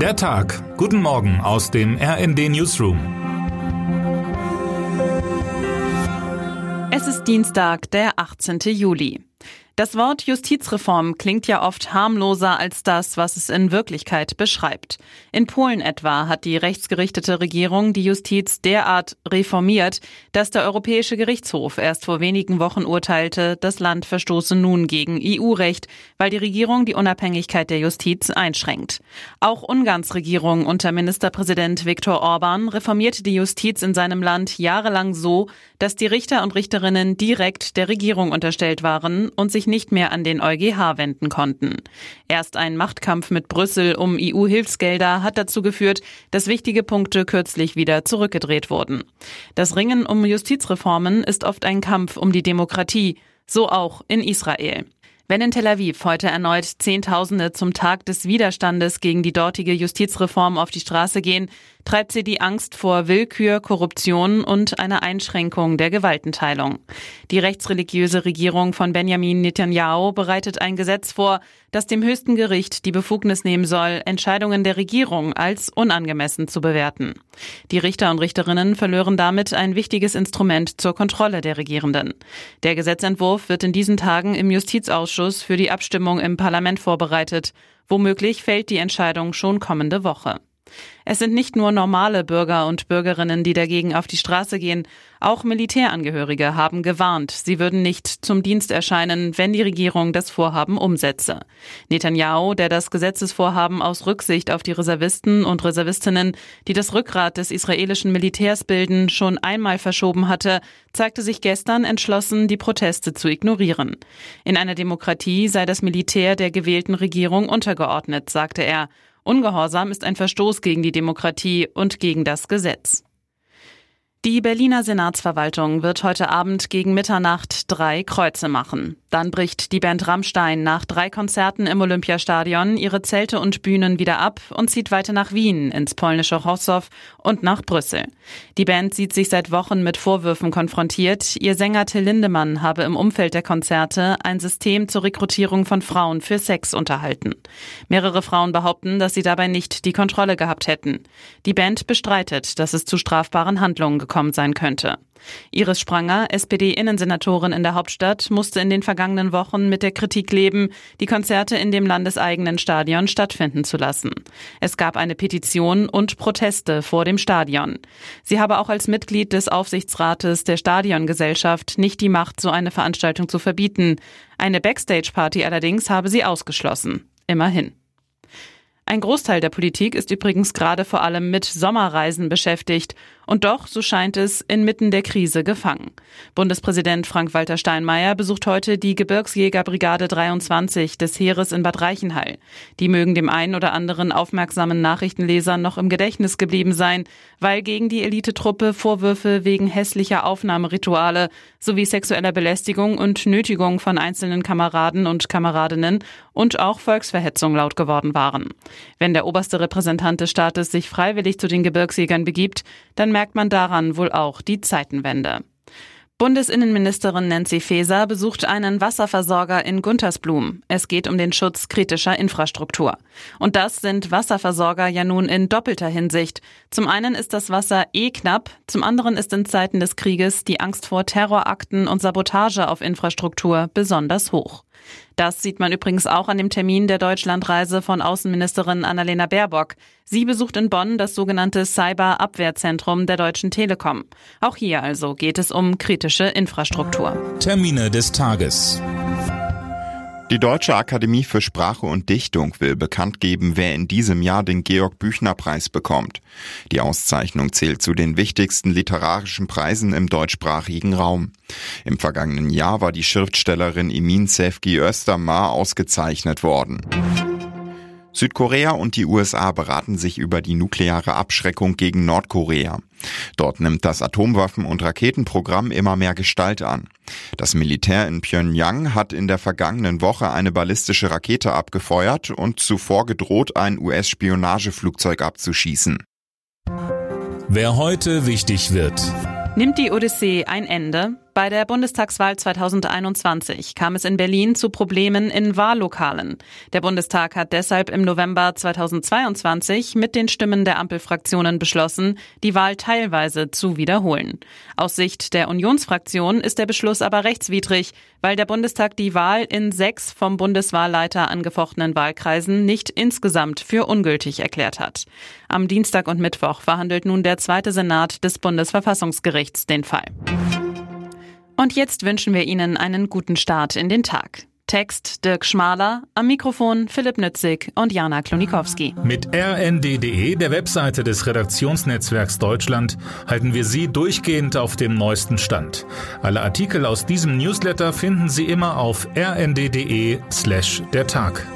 Der Tag. Guten Morgen aus dem RND Newsroom. Es ist Dienstag, der 18. Juli. Das Wort Justizreform klingt ja oft harmloser als das, was es in Wirklichkeit beschreibt. In Polen etwa hat die rechtsgerichtete Regierung die Justiz derart reformiert, dass der Europäische Gerichtshof erst vor wenigen Wochen urteilte, das Land verstoße nun gegen EU-Recht, weil die Regierung die Unabhängigkeit der Justiz einschränkt. Auch Ungarns Regierung unter Ministerpräsident Viktor Orban reformierte die Justiz in seinem Land jahrelang so, dass die Richter und Richterinnen direkt der Regierung unterstellt waren und sich nicht mehr an den EuGH wenden konnten. Erst ein Machtkampf mit Brüssel um EU-Hilfsgelder hat dazu geführt, dass wichtige Punkte kürzlich wieder zurückgedreht wurden. Das Ringen um Justizreformen ist oft ein Kampf um die Demokratie, so auch in Israel. Wenn in Tel Aviv heute erneut Zehntausende zum Tag des Widerstandes gegen die dortige Justizreform auf die Straße gehen, treibt sie die Angst vor Willkür, Korruption und einer Einschränkung der Gewaltenteilung. Die rechtsreligiöse Regierung von Benjamin Netanyahu bereitet ein Gesetz vor, das dem höchsten Gericht die Befugnis nehmen soll, Entscheidungen der Regierung als unangemessen zu bewerten. Die Richter und Richterinnen verlören damit ein wichtiges Instrument zur Kontrolle der Regierenden. Der Gesetzentwurf wird in diesen Tagen im Justizausschuss für die Abstimmung im Parlament vorbereitet. Womöglich fällt die Entscheidung schon kommende Woche. Es sind nicht nur normale Bürger und Bürgerinnen, die dagegen auf die Straße gehen. Auch Militärangehörige haben gewarnt, sie würden nicht zum Dienst erscheinen, wenn die Regierung das Vorhaben umsetze. Netanyahu, der das Gesetzesvorhaben aus Rücksicht auf die Reservisten und Reservistinnen, die das Rückgrat des israelischen Militärs bilden, schon einmal verschoben hatte, zeigte sich gestern entschlossen, die Proteste zu ignorieren. In einer Demokratie sei das Militär der gewählten Regierung untergeordnet, sagte er. Ungehorsam ist ein Verstoß gegen die Demokratie und gegen das Gesetz. Die Berliner Senatsverwaltung wird heute Abend gegen Mitternacht drei Kreuze machen. Dann bricht die Band Rammstein nach drei Konzerten im Olympiastadion ihre Zelte und Bühnen wieder ab und zieht weiter nach Wien, ins polnische Hossow und nach Brüssel. Die Band sieht sich seit Wochen mit Vorwürfen konfrontiert. Ihr Sänger Till Lindemann habe im Umfeld der Konzerte ein System zur Rekrutierung von Frauen für Sex unterhalten. Mehrere Frauen behaupten, dass sie dabei nicht die Kontrolle gehabt hätten. Die Band bestreitet, dass es zu strafbaren Handlungen gekommen sein könnte. Iris Spranger, SPD-Innensenatorin in der Hauptstadt, musste in den vergangenen Wochen mit der Kritik leben, die Konzerte in dem landeseigenen Stadion stattfinden zu lassen. Es gab eine Petition und Proteste vor dem Stadion. Sie habe auch als Mitglied des Aufsichtsrates der Stadiongesellschaft nicht die Macht, so eine Veranstaltung zu verbieten. Eine Backstage-Party allerdings habe sie ausgeschlossen. Immerhin. Ein Großteil der Politik ist übrigens gerade vor allem mit Sommerreisen beschäftigt und doch, so scheint es, inmitten der Krise gefangen. Bundespräsident Frank-Walter Steinmeier besucht heute die Gebirgsjägerbrigade 23 des Heeres in Bad Reichenhall. Die mögen dem einen oder anderen aufmerksamen Nachrichtenleser noch im Gedächtnis geblieben sein, weil gegen die Elitetruppe Vorwürfe wegen hässlicher Aufnahmerituale sowie sexueller Belästigung und Nötigung von einzelnen Kameraden und Kameradinnen und auch Volksverhetzung laut geworden waren. Wenn der oberste Repräsentant des Staates sich freiwillig zu den Gebirgsjägern begibt, dann merkt man daran wohl auch die Zeitenwende. Bundesinnenministerin Nancy Faeser besucht einen Wasserversorger in Guntersblum. Es geht um den Schutz kritischer Infrastruktur. Und das sind Wasserversorger ja nun in doppelter Hinsicht. Zum einen ist das Wasser eh knapp, zum anderen ist in Zeiten des Krieges die Angst vor Terrorakten und Sabotage auf Infrastruktur besonders hoch. Das sieht man übrigens auch an dem Termin der Deutschlandreise von Außenministerin Annalena Baerbock. Sie besucht in Bonn das sogenannte Cyber-Abwehrzentrum der Deutschen Telekom. Auch hier also geht es um kritische Infrastruktur. Termine des Tages. Die Deutsche Akademie für Sprache und Dichtung will bekannt geben, wer in diesem Jahr den Georg Büchner Preis bekommt. Die Auszeichnung zählt zu den wichtigsten literarischen Preisen im deutschsprachigen Raum. Im vergangenen Jahr war die Schriftstellerin Imin Sefki Östermar ausgezeichnet worden. Südkorea und die USA beraten sich über die nukleare Abschreckung gegen Nordkorea. Dort nimmt das Atomwaffen- und Raketenprogramm immer mehr Gestalt an. Das Militär in Pyongyang hat in der vergangenen Woche eine ballistische Rakete abgefeuert und zuvor gedroht, ein US-Spionageflugzeug abzuschießen. Wer heute wichtig wird. Nimmt die Odyssee ein Ende? Bei der Bundestagswahl 2021 kam es in Berlin zu Problemen in Wahllokalen. Der Bundestag hat deshalb im November 2022 mit den Stimmen der Ampelfraktionen beschlossen, die Wahl teilweise zu wiederholen. Aus Sicht der Unionsfraktion ist der Beschluss aber rechtswidrig, weil der Bundestag die Wahl in sechs vom Bundeswahlleiter angefochtenen Wahlkreisen nicht insgesamt für ungültig erklärt hat. Am Dienstag und Mittwoch verhandelt nun der zweite Senat des Bundesverfassungsgerichts den Fall. Und jetzt wünschen wir Ihnen einen guten Start in den Tag. Text Dirk Schmaler, am Mikrofon Philipp Nützig und Jana Klonikowski. Mit rnd.de, der Webseite des Redaktionsnetzwerks Deutschland, halten wir Sie durchgehend auf dem neuesten Stand. Alle Artikel aus diesem Newsletter finden Sie immer auf rnd.de slash der Tag.